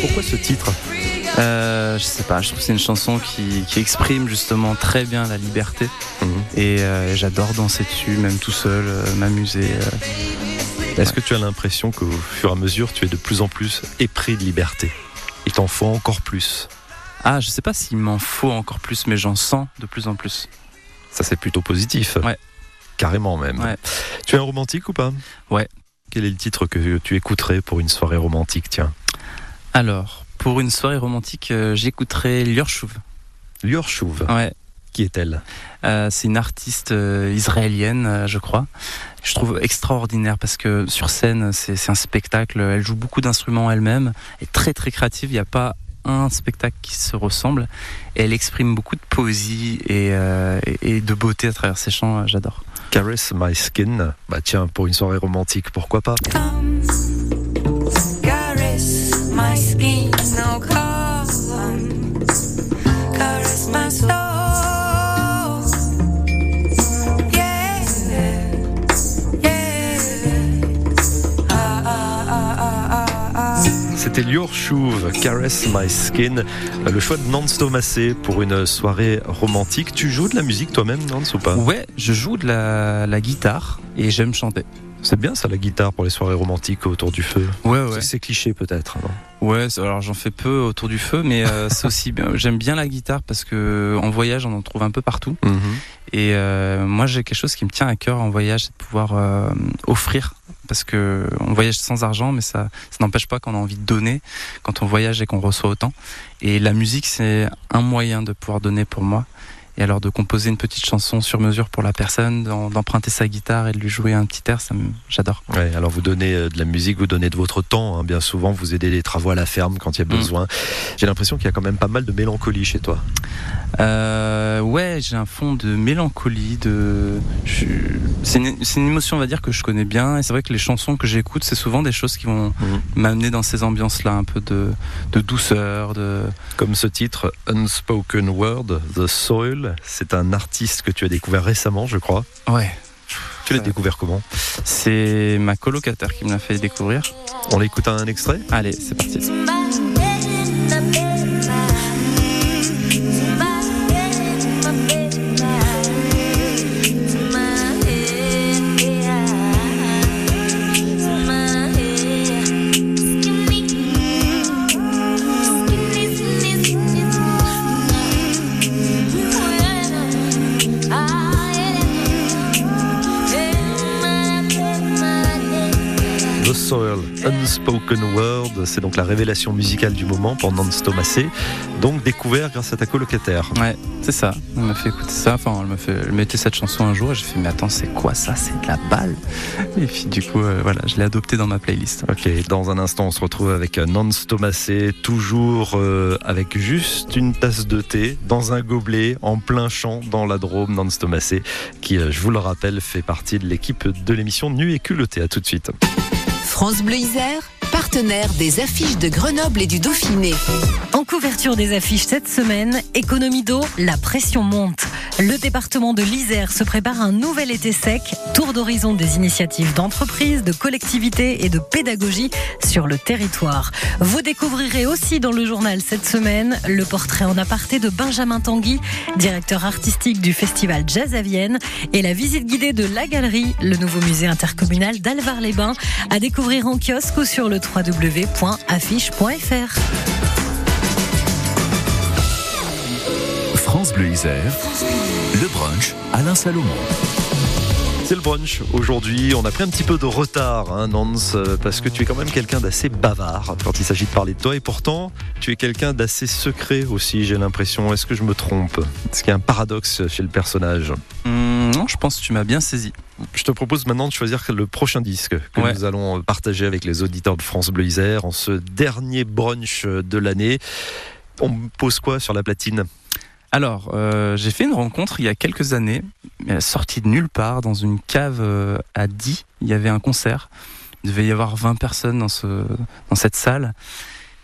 Pourquoi ce titre? Euh, je sais pas, je trouve que c'est une chanson qui, qui exprime justement très bien la liberté Mhm. et euh, j'adore danser dessus, même tout seul, euh, m'amuser. euh. Est-ce que tu as l'impression qu'au fur et à mesure, tu es de plus en plus épris de liberté? Il t'en faut encore plus. Ah, je sais pas s'il m'en faut encore plus, mais j'en sens de plus en plus. Ça, c'est plutôt positif. Ouais. Carrément même. Ouais. Tu es un romantique ou pas? Ouais. Quel est le titre que tu écouterais pour une soirée romantique Tiens? Alors, pour une soirée romantique, euh, j'écouterai Lior Shuv. Lior Shuv, Ouais. qui est-elle? Euh, c'est une artiste euh, israélienne, euh, je crois. Je trouve extraordinaire parce que sur scène, c'est un spectacle. Elle joue beaucoup d'instruments elle-même, elle est très très créative. Il n'y a pas un spectacle qui se ressemble. Et elle exprime beaucoup de poésie et, euh, et- et de beauté à travers ses chants. J'adore. Caress My Skin. Bah tiens, pour une soirée romantique, pourquoi pas? Come, caress my skin, C'était Lior Shuv, Caress My Skin. Euh, Le choix de Nance Thomasé pour une soirée romantique. Tu joues de la musique toi-même, Nance, ou pas? Ouais, je joue de la, la guitare et j'aime chanter. C'est bien ça, la guitare pour les soirées romantiques autour du feu. Ouais, C'est- C'est cliché peut-être. non? Ouais, alors j'en fais peu autour du feu, mais euh, c'est aussi. J'aime bien la guitare parce que en voyage, on en trouve un peu partout. Et euh, moi, j'ai quelque chose qui me tient à cœur en voyage, c'est de pouvoir euh, offrir. Parce que on voyage sans argent, mais ça, ça n'empêche pas qu'on a envie de donner quand on voyage et qu'on reçoit autant. Et la musique, c'est un moyen de pouvoir donner pour moi. Et alors de composer une petite chanson sur mesure pour la personne, d'emprunter sa guitare et de lui jouer un petit air, ça j'adore. Ouais, alors vous donnez euh, de la musique, vous donnez de votre temps, hein, bien souvent vous aidez les travaux à la ferme quand il y a Mm. besoin. J'ai l'impression qu'il y a quand même pas mal de mélancolie chez toi. Euh, ouais, j'ai un fond de mélancolie, de. C'est une, émotion, on va dire, que je connais bien. Et c'est vrai que les chansons que j'écoute, c'est souvent des choses qui vont Mhm. m'amener dans ces ambiances-là, un peu de, de douceur, de. Comme ce titre Unspoken Word, The Soil, c'est un artiste que tu as découvert récemment, je crois. Ouais. Tu l'as découvert comment? C'est ma colocataire qui me l'a fait découvrir. On l'écoute un extrait? Allez, c'est parti. Unspoken Word. C'est donc la révélation musicale du moment pour Nance Thomasé. Donc découvert grâce à ta colocataire. Ouais, c'est ça. Elle m'a fait écouter ça. Enfin, elle m'a fait, elle mettait cette chanson un jour et j'ai fait, mais attends, c'est quoi ça? C'est de la balle? Et puis, du coup, euh, voilà, je l'ai adopté dans ma playlist. Ok, dans un instant, on se retrouve avec Nance Thomasé, toujours euh, avec juste une tasse de thé dans un gobelet en plein champ dans la Drôme. Nance Thomasé, qui, euh, je vous le rappelle, fait partie de l'équipe de l'émission Nu et culotté. À tout de suite. France Bleu Isère, partenaire des affiches de Grenoble et du Dauphiné. En couverture des affiches cette semaine, économie d'eau, la pression monte. Le département de l'Isère se prépare un nouvel été sec, tour d'horizon des initiatives d'entreprises, de collectivités et de pédagogie sur le territoire. Vous découvrirez aussi dans le journal cette semaine le portrait en aparté de Benjamin Tanguy, directeur artistique du festival Jazz à Vienne, et la visite guidée de La Galerie, le nouveau musée intercommunal d'Alvar-les-Bains, à découvrir en kiosque ou sur le www.affiche.fr. France Bleu Isère, le brunch Alain Salomon. C'est le brunch. Aujourd'hui, on a pris un petit peu de retard, hein, Nance, parce que tu es quand même quelqu'un d'assez bavard quand il s'agit de parler de toi. Et pourtant, tu es quelqu'un d'assez secret aussi, j'ai l'impression. Est-ce que je me trompe? Est-ce qu'il y a un paradoxe chez le personnage? Hum, non, je pense que tu m'as bien saisi. Je te propose maintenant de choisir le prochain disque que Ouais. nous allons partager avec les auditeurs de France Bleu Isère en ce dernier brunch de l'année. On me pose quoi sur la platine? Alors, euh, j'ai fait une rencontre il y a quelques années, sortie de nulle part, dans une cave euh, à Die. Il y avait un concert. Il devait y avoir 20 personnes dans, ce, dans cette salle.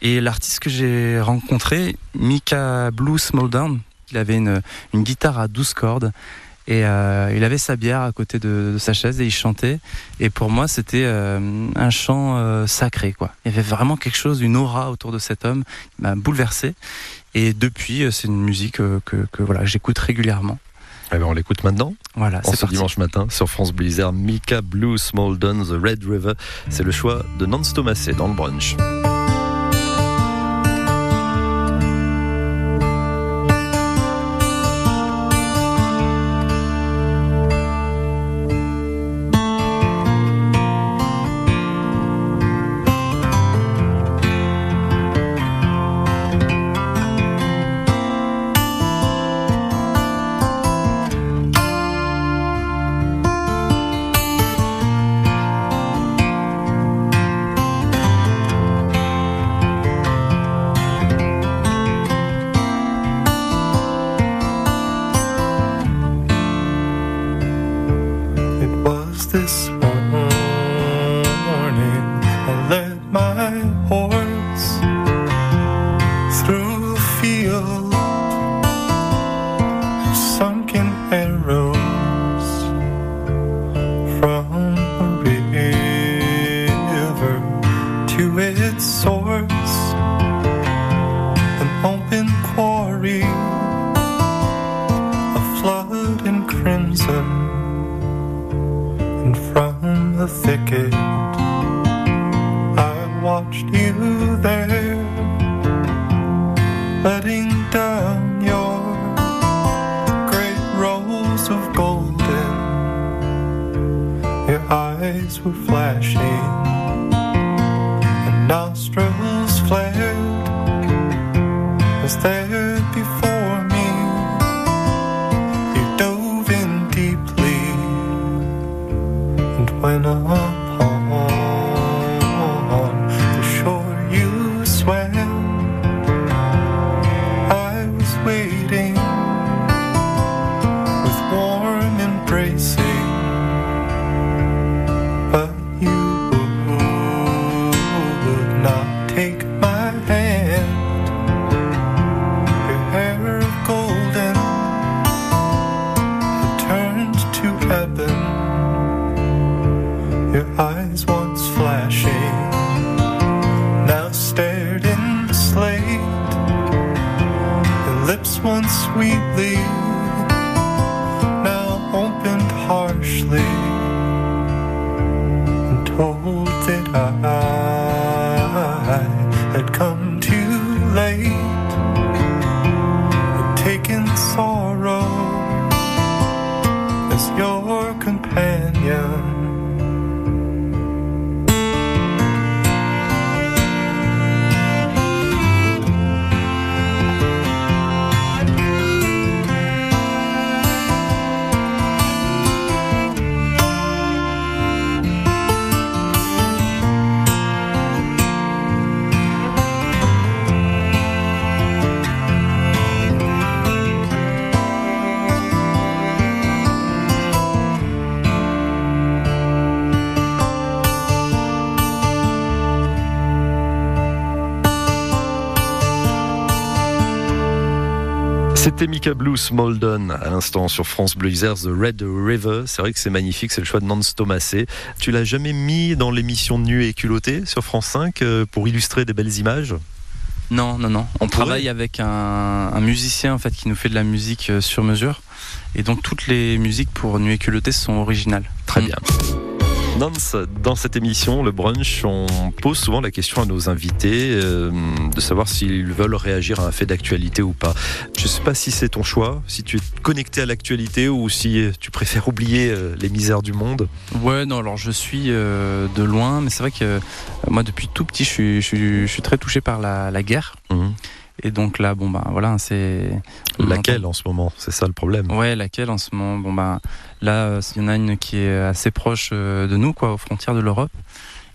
Et l'artiste que j'ai rencontré, Mika Blue Small Down, il avait une, une guitare à 12 cordes. Et euh, il avait sa bière à côté de, de sa chaise et il chantait. Et pour moi, c'était euh, un chant euh, sacré. Quoi. Il y avait vraiment quelque chose, une aura autour de cet homme qui m'a bouleversé. Et depuis, c'est une musique que, que voilà, j'écoute régulièrement. Eh ben, On l'écoute maintenant Voilà, en c'est ce parti. dimanche matin sur France Isère. Mika Blue Small Done, The Red River. C'est le choix de Nance Thomasé dans le brunch. Smolden à l'instant sur France Bleu Isère, The Red River. C'est vrai que c'est magnifique, c'est le choix de Nance Thomasé. Tu l'as jamais mis dans l'émission Nu et culotté sur France 5 euh, pour illustrer des belles images? Non, non, non. On travaille avec un, un musicien en fait qui nous fait de la musique euh, sur mesure. Et donc toutes les musiques pour Nuit et culotté sont originales. Très bien. Nance, dans cette émission, le brunch, on pose souvent la question à nos invités euh, de savoir s'ils veulent réagir à un fait d'actualité ou pas. Je ne sais pas si c'est ton choix, si tu es connecté à l'actualité ou si tu préfères oublier euh, les misères du monde. Ouais, non, alors je suis euh, de loin, mais c'est vrai que euh, moi depuis tout petit, je suis, je suis, je suis très touché par la, la guerre. Mhm. Et donc là, bon bah voilà, c'est Laquelle en ce moment? C'est ça le problème. Ouais, laquelle en ce moment? Bon bah là, euh, il y en a une qui est assez proche euh, de nous, quoi, aux frontières de l'Europe.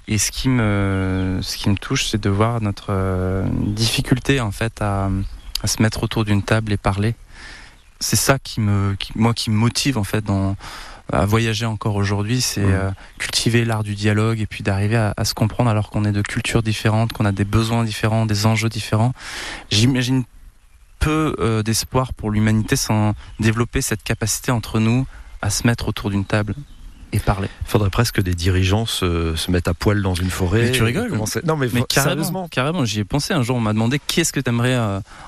Et ce qui me, ce qui me touche, c'est de voir notre euh, difficulté en fait à, à se mettre autour d'une table et parler. C'est ça qui me, qui- moi, qui me motive en fait dans à voyager encore aujourd'hui, c'est euh, cultiver l'art du dialogue et puis d'arriver à, à se comprendre alors qu'on est de cultures différentes, qu'on a des besoins différents, des enjeux différents. J'imagine peu euh, d'espoir pour l'humanité sans développer cette capacité entre nous à se mettre autour d'une table et parler. Il faudrait presque que des dirigeants se, se mettent à poil dans une forêt. Mais tu rigoles et commencer- Non mais, Mais faut- carrément, sérieusement. carrément, j'y ai pensé un jour. On m'a demandé qui est-ce que tu aimerais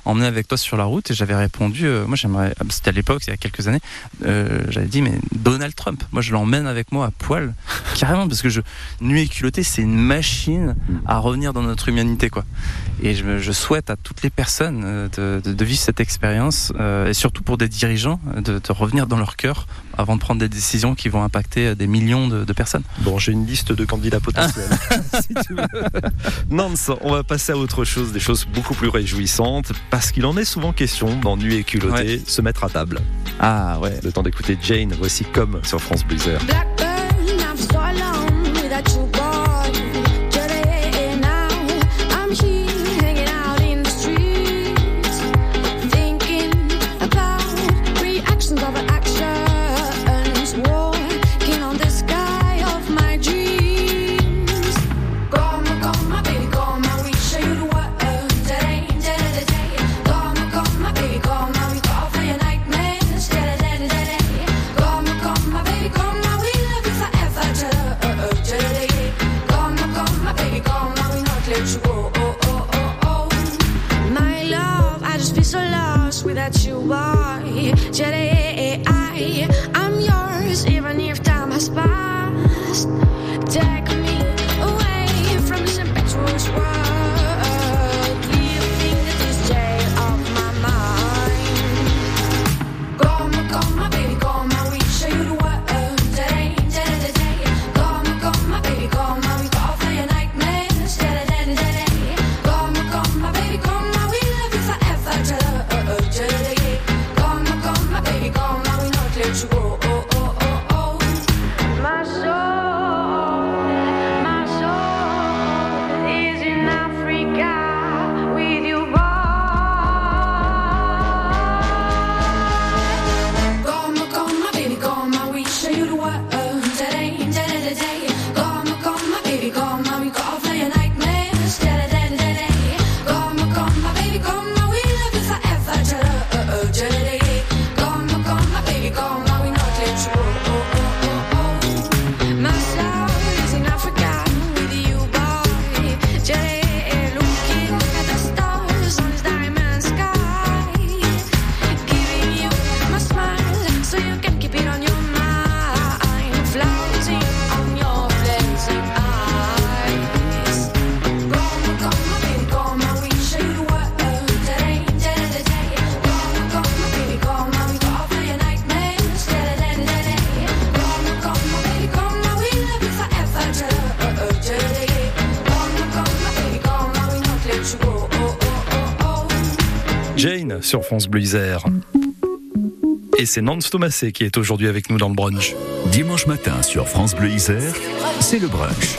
emmener avec toi sur la route? Et j'avais répondu, euh, moi j'aimerais, ah, c'était à l'époque, il y a quelques années, euh, j'avais dit mais Donald Trump, moi je l'emmène avec moi à poil, carrément parce que je nuit et culotté, c'est une machine à revenir dans notre humanité quoi. Et je, souhaite à toutes les personnes euh, de, de- de vivre cette expérience euh, et surtout pour des dirigeants euh, de, de revenir dans leur cœur avant de prendre des décisions qui vont impacter euh, des millions de, de personnes. Bon, j'ai une liste de candidats potentiels. si tu veux. Nance, on va passer à autre chose, des choses beaucoup plus réjouissantes, parce qu'il en est souvent question dans Nu et culotté, se mettre à table. Ah ouais. Le temps d'écouter Jane, voici comme sur France Bleu Isère. Sur France Bleu Isère. Et c'est Nance Thomasé qui est aujourd'hui avec nous dans le brunch. Dimanche matin sur France Bleu Isère, c'est le brunch.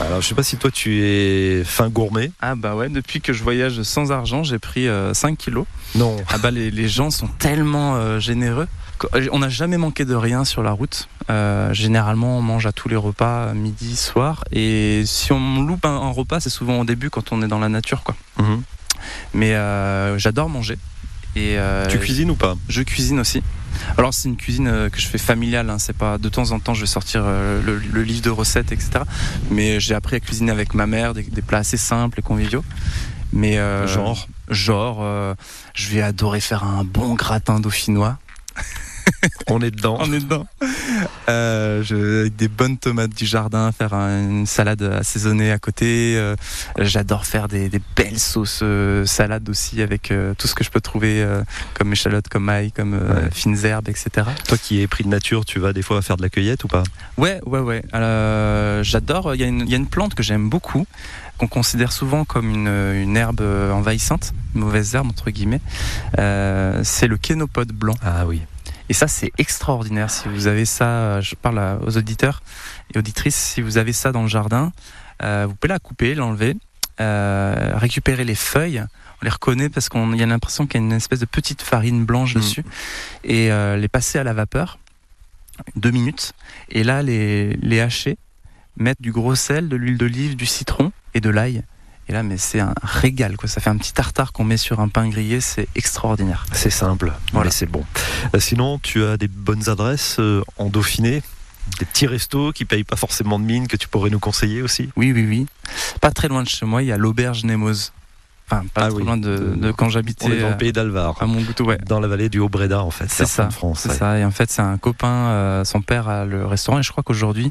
Alors je sais pas si toi tu es fin gourmet. Ah bah ouais, depuis que je voyage sans argent, j'ai pris euh, 5 kilos. Non. Ah bah les, les gens sont tellement euh, généreux. Qu- On n'a jamais manqué de rien sur la route. Euh, généralement, on mange à tous les repas, midi, soir. Et si on loupe un, un repas, c'est souvent au début quand on est dans la nature, quoi. Mhm. Mais euh, j'adore manger. Et euh, Tu cuisines ou pas? Je cuisine aussi. Alors c'est une cuisine euh, que je fais familiale, hein, c'est pas de temps en temps je vais sortir euh, le, le livre de recettes, etc. Mais j'ai appris à cuisiner avec ma mère des, des plats assez simples et conviviaux. Mais euh, Genre? genre, euh, je vais adorer faire un bon gratin dauphinois. On est dedans. On est dedans. Euh, je, avec des bonnes tomates du jardin, faire un- une salade assaisonnée à côté. Euh, J'adore faire des, des belles sauces euh, salades aussi avec euh, tout ce que je peux trouver euh, comme échalotes, comme ail, comme euh, Ouais. fines herbes, etc. Toi qui es pris de nature, tu vas des fois faire de la cueillette ou pas? Ouais, ouais, ouais. J'adore. Il y, a une- il y a une plante que j'aime beaucoup, qu'on considère souvent comme une, une herbe envahissante, une mauvaise herbe entre guillemets. Euh, c'est le kénopode blanc. Ah oui. Et ça, c'est extraordinaire. Si vous avez ça, euh, je parle aux auditeurs et auditrices, si vous avez ça dans le jardin, euh, vous pouvez la couper, l'enlever, euh, récupérer les feuilles. On les reconnaît parce qu'on y a l'impression qu'il y a une espèce de petite farine blanche Mm. dessus. Et euh, les passer à la vapeur, deux minutes. Et là, les, les hacher, mettre du gros sel, de l'huile d'olive, du citron et de l'ail. Et là, mais c'est un régal, quoi. Ça fait un petit tartare qu'on met sur un pain grillé, c'est extraordinaire. C'est simple, Voilà. mais c'est bon. Euh, Sinon, tu as des bonnes adresses euh, en Dauphiné des petits restos qui payent pas forcément de mine que tu pourrais nous conseiller aussi? Oui, oui, oui. Pas très loin de chez moi, il y a l'auberge Nemoz. Enfin, pas Ah trop oui. loin de, de quand j'habitais On est dans euh, le pays d'Alvar, à Montgoutou, ouais. dans la vallée du Haut-Breda en fait. C'est ça, France. c'est ouais. ça. Et en fait, c'est un copain, euh, son père a le restaurant, et je crois qu'aujourd'hui,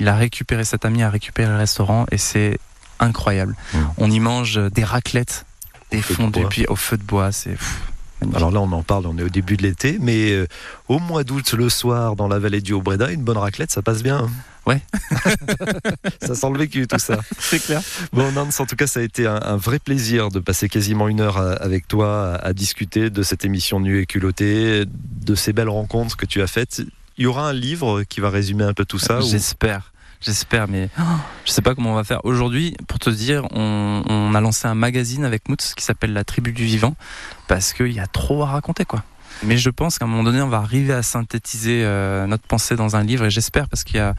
il a récupéré, cet ami a récupéré le restaurant, et c'est incroyable. Mm. On y mange des raclettes, des feu de puis au feu de bois, c'est. Alors là, on en parle, on est au début de l'été, mais euh, au mois d'août, le soir, dans la vallée du Haut-Breda, une bonne raclette, ça passe bien. Ouais. ça sent le vécu, tout ça. c'est clair. Bon, Nance, en tout cas, ça a été un, un vrai plaisir de passer quasiment une heure à- avec toi à, à discuter de cette émission Nue et culottée, de ces belles rencontres que tu as faites. Il y aura un livre qui va résumer un peu tout ça ou- J'espère. Mais je sais pas comment on va faire. Aujourd'hui, pour te dire, on, on a lancé un magazine avec Moots qui s'appelle La Tribu du Vivant parce qu'il y a trop à raconter, quoi. Mais je pense qu'à un moment donné, on va arriver à synthétiser euh, notre pensée dans un livre et j'espère parce qu'il y a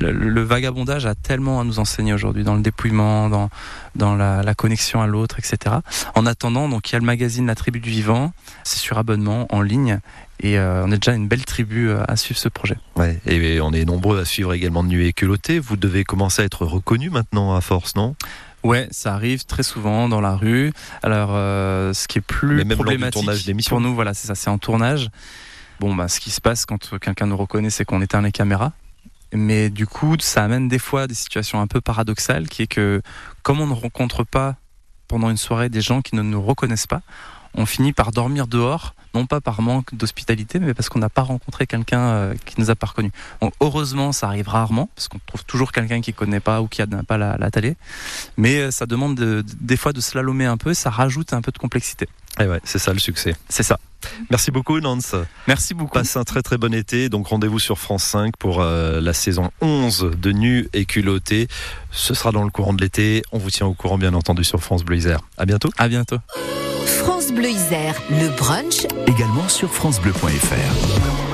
le, le vagabondage a tellement à nous enseigner aujourd'hui dans le dépouillement, dans dans la, la connexion à l'autre, etc. En attendant, donc il y a le magazine La Tribu du Vivant, c'est sur abonnement en ligne et euh, on est déjà une belle tribu euh, à suivre ce projet. Ouais, et on est nombreux à suivre également Nuit et culotté. Vous devez commencer à être reconnu maintenant à force, non? Ouais, ça arrive très souvent dans la rue. Alors, euh, ce qui est plus Mais même problématique tournage pour nous, voilà, c'est ça, c'est en tournage. Bon, bah, ce qui se passe quand quelqu'un nous reconnaît, c'est qu'on éteint les caméras. Mais du coup, ça amène des fois des situations un peu paradoxales, qui est que comme on ne rencontre pas pendant une soirée des gens qui ne nous reconnaissent pas, on finit par dormir dehors, non pas par manque d'hospitalité, mais parce qu'on n'a pas rencontré quelqu'un euh, qui nous a pas reconnus. Donc, heureusement, ça arrive rarement, parce qu'on trouve toujours quelqu'un qui connaît pas ou qui n'a pas la, la télé. Mais euh, ça demande de- de- des fois de slalomer un peu, ça rajoute un peu de complexité. Et ouais, c'est ça le succès. C'est ça. Merci beaucoup, Nance. Merci beaucoup. Passe un très très bon été. Donc rendez-vous sur France 5 pour euh, la saison 11 de Nu et culotté. Ce sera dans le courant de l'été. On vous tient au courant, bien entendu, sur France Bleu Isère. À bientôt. À bientôt. France Bleu Isère, le brunch Également sur FranceBleu.fr.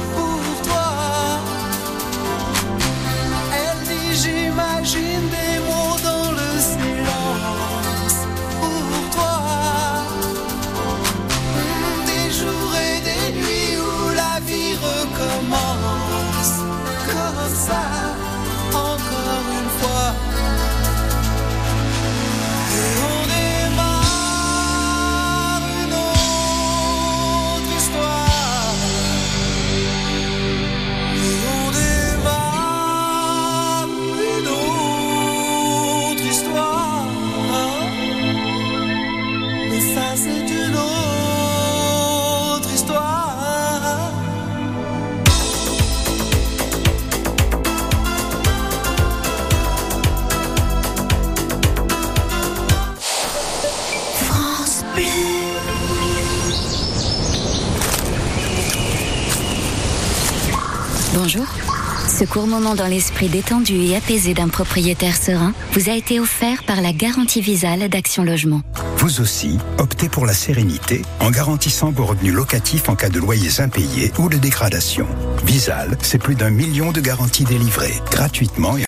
Ce court moment dans l'esprit détendu et apaisé d'un propriétaire serein vous a été offert par la garantie Visale d'Action Logement. Vous aussi, optez pour la sérénité en garantissant vos revenus locatifs en cas de loyers impayés ou de dégradation. Visal, c'est plus d'un million de garanties délivrées gratuitement et